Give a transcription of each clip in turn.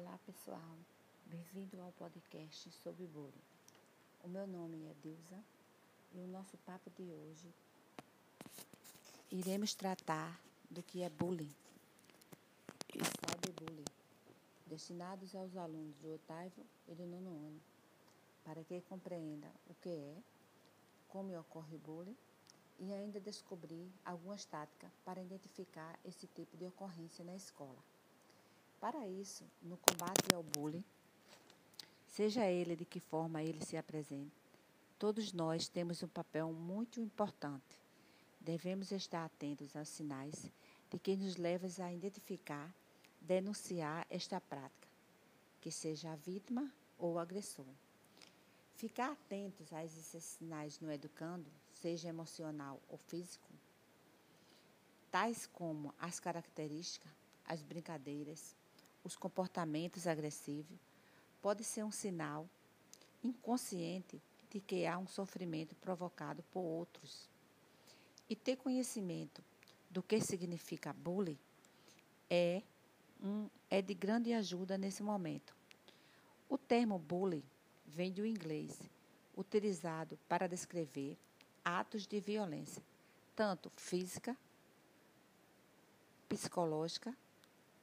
Olá pessoal, bem-vindo ao podcast sobre bullying. O meu nome é Dilza e o nosso papo de hoje iremos tratar do que é bullying e cyberbullying, destinados aos alunos do oitavo e do nono ano, para que compreenda o que é, como ocorre o bullying e ainda descobrir algumas táticas para identificar esse tipo de ocorrência na escola. Para isso, no combate ao bullying, seja ele de que forma ele se apresente, todos nós temos um papel muito importante. Devemos estar atentos aos sinais de que nos levam a identificar, denunciar esta prática, que seja a vítima ou o agressor. Ficar atentos a esses sinais no educando, seja emocional ou físico, tais como as características, as brincadeiras, os comportamentos agressivos, pode ser um sinal inconsciente de que há um sofrimento provocado por outros. E ter conhecimento do que significa bullying é, um, é de grande ajuda nesse momento. O termo bullying vem do inglês, utilizado para descrever atos de violência, tanto física, psicológica,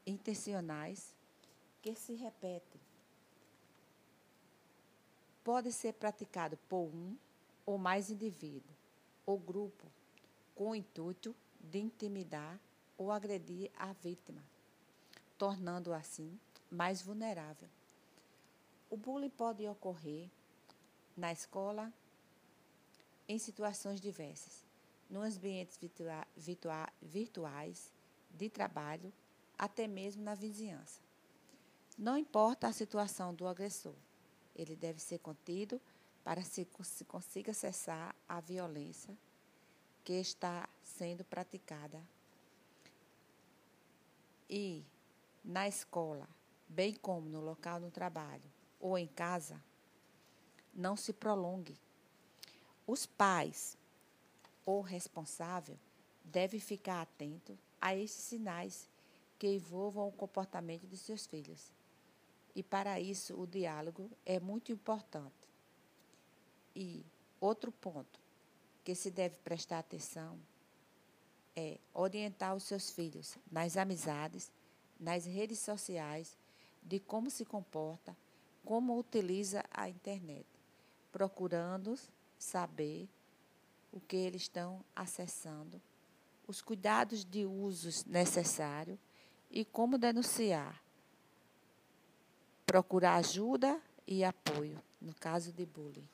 intencionais, que se repetem. Pode ser praticado por um ou mais indivíduos ou grupo com o intuito de intimidar ou agredir a vítima, tornando-o assim mais vulnerável. O bullying pode ocorrer na escola em situações diversas, nos ambientes virtua virtua virtuais, de trabalho, até mesmo na vizinhança. Não importa a situação do agressor, ele deve ser contido para que se consiga cessar a violência que está sendo praticada. E na escola, bem como no local do trabalho, ou em casa, não se prolongue. Os pais ou responsável devem ficar atentos a esses sinais que envolvam o comportamento de seus filhos. E para isso o diálogo é muito importante. E outro ponto que se deve prestar atenção é orientar os seus filhos nas amizades, nas redes sociais, de como se comporta como utiliza a internet, procurando saber o que eles estão acessando, os cuidados de usos necessários e como denunciar. Procurar ajuda e apoio no caso de bullying.